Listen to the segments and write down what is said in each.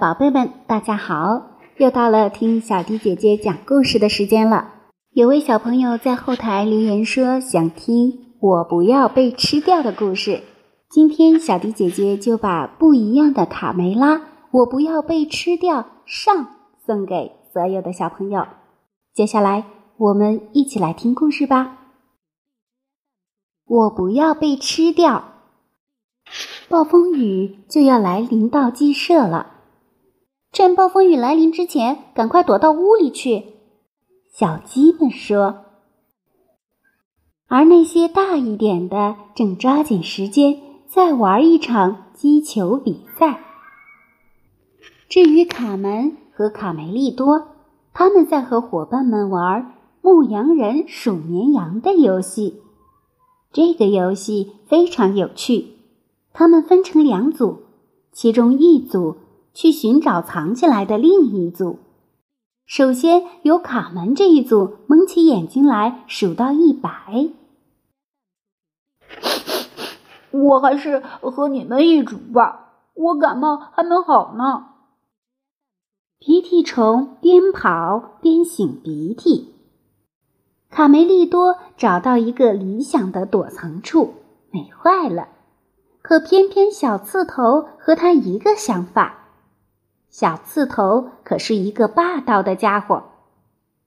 宝贝们，大家好！又到了听小迪姐姐讲故事的时间了。有位小朋友在后台留言说想听《我不要被吃掉》的故事，今天小迪姐姐就把不一样的卡梅拉《我不要被吃掉》上送给所有的小朋友。接下来我们一起来听故事吧。我不要被吃掉。暴风雨就要来临到鸡舍了，趁暴风雨来临之前，赶快躲到屋里去。小鸡们说，而那些大一点的正抓紧时间再玩一场击球比赛。至于卡门和卡梅利多，他们在和伙伴们玩牧羊人数绵羊的游戏。这个游戏非常有趣。他们分成两组，其中一组去寻找藏起来的另一组。首先由卡门这一组蒙起眼睛来数到一百。我还是和你们一组吧，我感冒还没好呢。鼻涕虫边跑边擤鼻涕。卡梅利多找到一个理想的躲藏处，美坏了。可偏偏小刺头和他一个想法。小刺头可是一个霸道的家伙，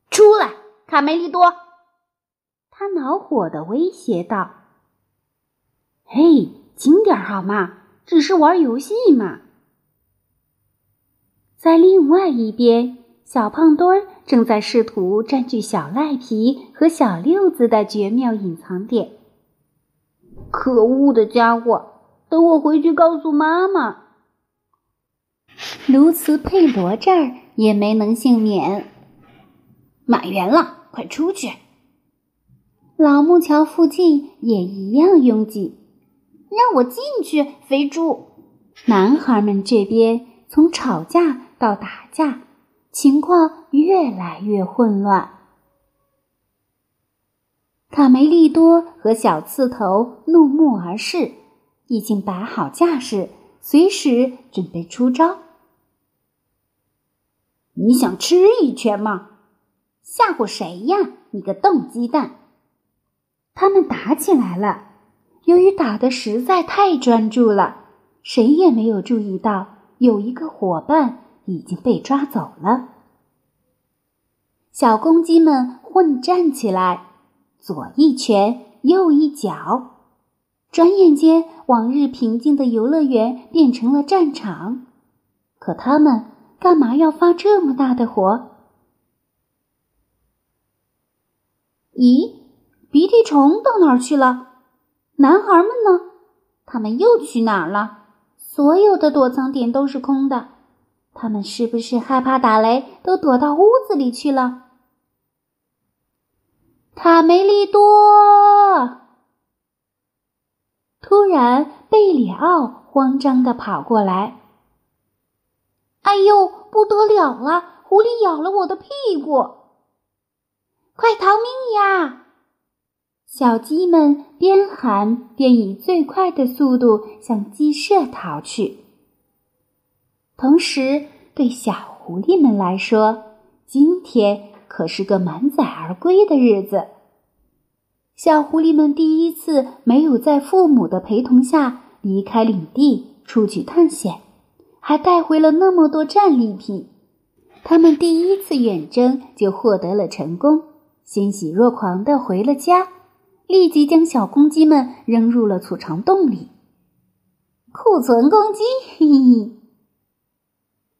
出来，卡梅利多！他恼火的威胁道：“嘿，轻点好吗？只是玩游戏嘛。”在另外一边，小胖墩儿正在试图占据小赖皮和小六子的绝妙隐藏点。可恶的家伙！等我回去告诉妈妈。卢茨佩罗这儿也没能幸免，满员了，快出去！老木桥附近也一样拥挤，让我进去，肥猪！男孩们这边从吵架到打架，情况越来越混乱。卡梅利多和小刺头怒目而视。已经摆好架势，随时准备出招。你想吃一拳吗？吓唬谁呀？你个冻鸡蛋！他们打起来了。由于打的实在太专注了，谁也没有注意到有一个伙伴已经被抓走了。小公鸡们混战起来，左一拳，右一脚。转眼间，往日平静的游乐园变成了战场。可他们干嘛要发这么大的火？咦，鼻涕虫到哪儿去了？男孩们呢？他们又去哪儿了？所有的躲藏点都是空的。他们是不是害怕打雷，都躲到屋子里去了？卡梅利多。突然，贝里奥慌张的跑过来。“哎呦，不得了了！狐狸咬了我的屁股！快逃命呀！”小鸡们边喊边以最快的速度向鸡舍逃去。同时，对小狐狸们来说，今天可是个满载而归的日子。小狐狸们第一次没有在父母的陪同下离开领地出去探险，还带回了那么多战利品。他们第一次远征就获得了成功，欣喜若狂地回了家，立即将小公鸡们扔入了储藏洞里。库存公鸡，嘿嘿，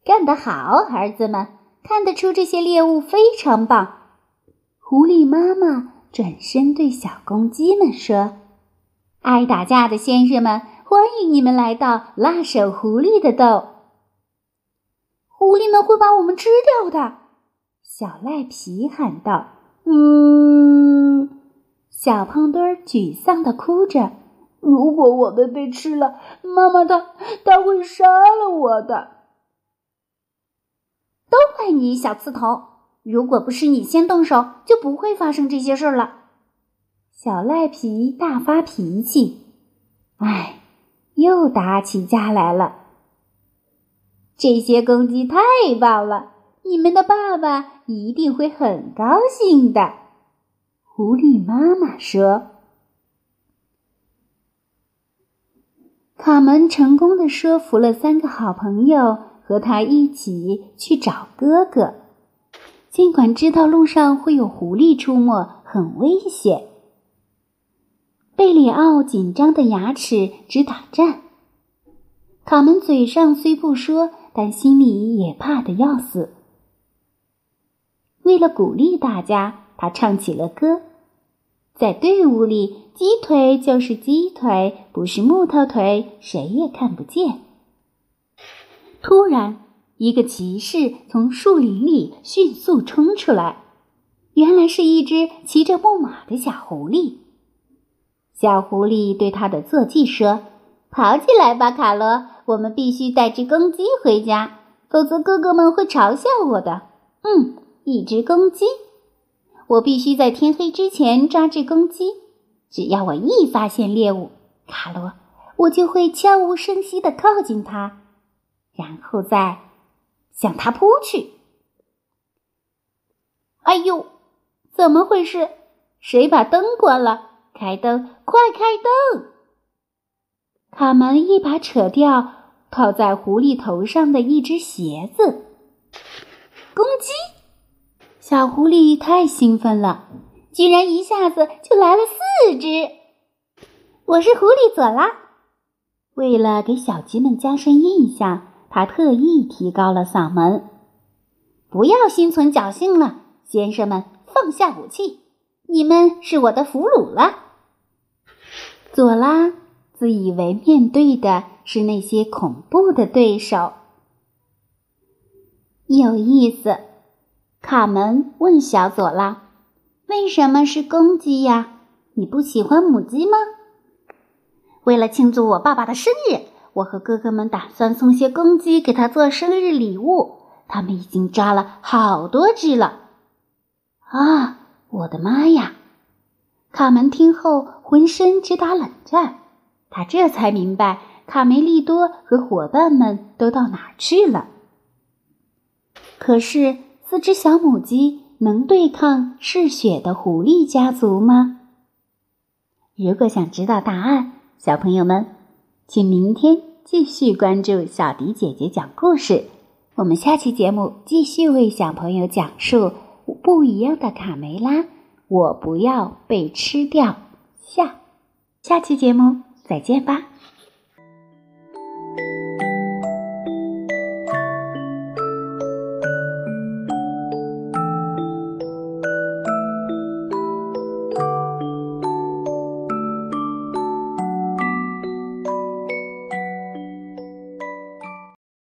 干得好，儿子们！看得出这些猎物非常棒。狐狸妈妈。转身对小公鸡们说：“爱打架的先生们，欢迎你们来到辣手狐狸的洞。狐狸们会把我们吃掉的。”小赖皮喊道。“嗯。”小胖墩沮丧的哭着：“如果我们被吃了，妈妈她她会杀了我的。”都怪你，小刺头！如果不是你先动手，就不会发生这些事了。小赖皮大发脾气，哎，又打起架来了。这些公鸡太棒了，你们的爸爸一定会很高兴的。”狐狸妈妈说。卡门成功的说服了三个好朋友和他一起去找哥哥，尽管知道路上会有狐狸出没，很危险。贝里奥紧张的牙齿直打颤。卡门嘴上虽不说，但心里也怕得要死。为了鼓励大家，他唱起了歌。在队伍里，鸡腿就是鸡腿，不是木头腿，谁也看不见。突然，一个骑士从树林里迅速冲出来，原来是一只骑着木马的小狐狸。小狐狸对他的坐骑说：“跑起来吧，卡罗，我们必须带只公鸡回家，否则哥哥们会嘲笑我的。”嗯，一只公鸡。我必须在天黑之前抓只公鸡。只要我一发现猎物，卡罗，我就会悄无声息地靠近它，然后再向它扑去。哎呦，怎么回事？谁把灯关了？开灯，快开灯！卡门一把扯掉套在狐狸头上的一只鞋子。公鸡。小狐狸太兴奋了，居然一下子就来了四只。我是狐狸佐拉。为了给小鸡们加深印象，他特意提高了嗓门：“不要心存侥幸了，先生们，放下武器，你们是我的俘虏了。”佐拉自以为面对的是那些恐怖的对手，有意思。卡门问小佐拉：“为什么是公鸡呀？你不喜欢母鸡吗？”为了庆祝我爸爸的生日，我和哥哥们打算送些公鸡给他做生日礼物。他们已经抓了好多只了。啊，我的妈呀！卡门听后浑身直打冷战。他这才明白卡梅利多和伙伴们都到哪去了。可是。四只小母鸡能对抗嗜血的狐狸家族吗？如果想知道答案，小朋友们，请明天继续关注小迪姐姐讲故事。我们下期节目继续为小朋友讲述不一样的卡梅拉。我不要被吃掉。下下期节目再见吧。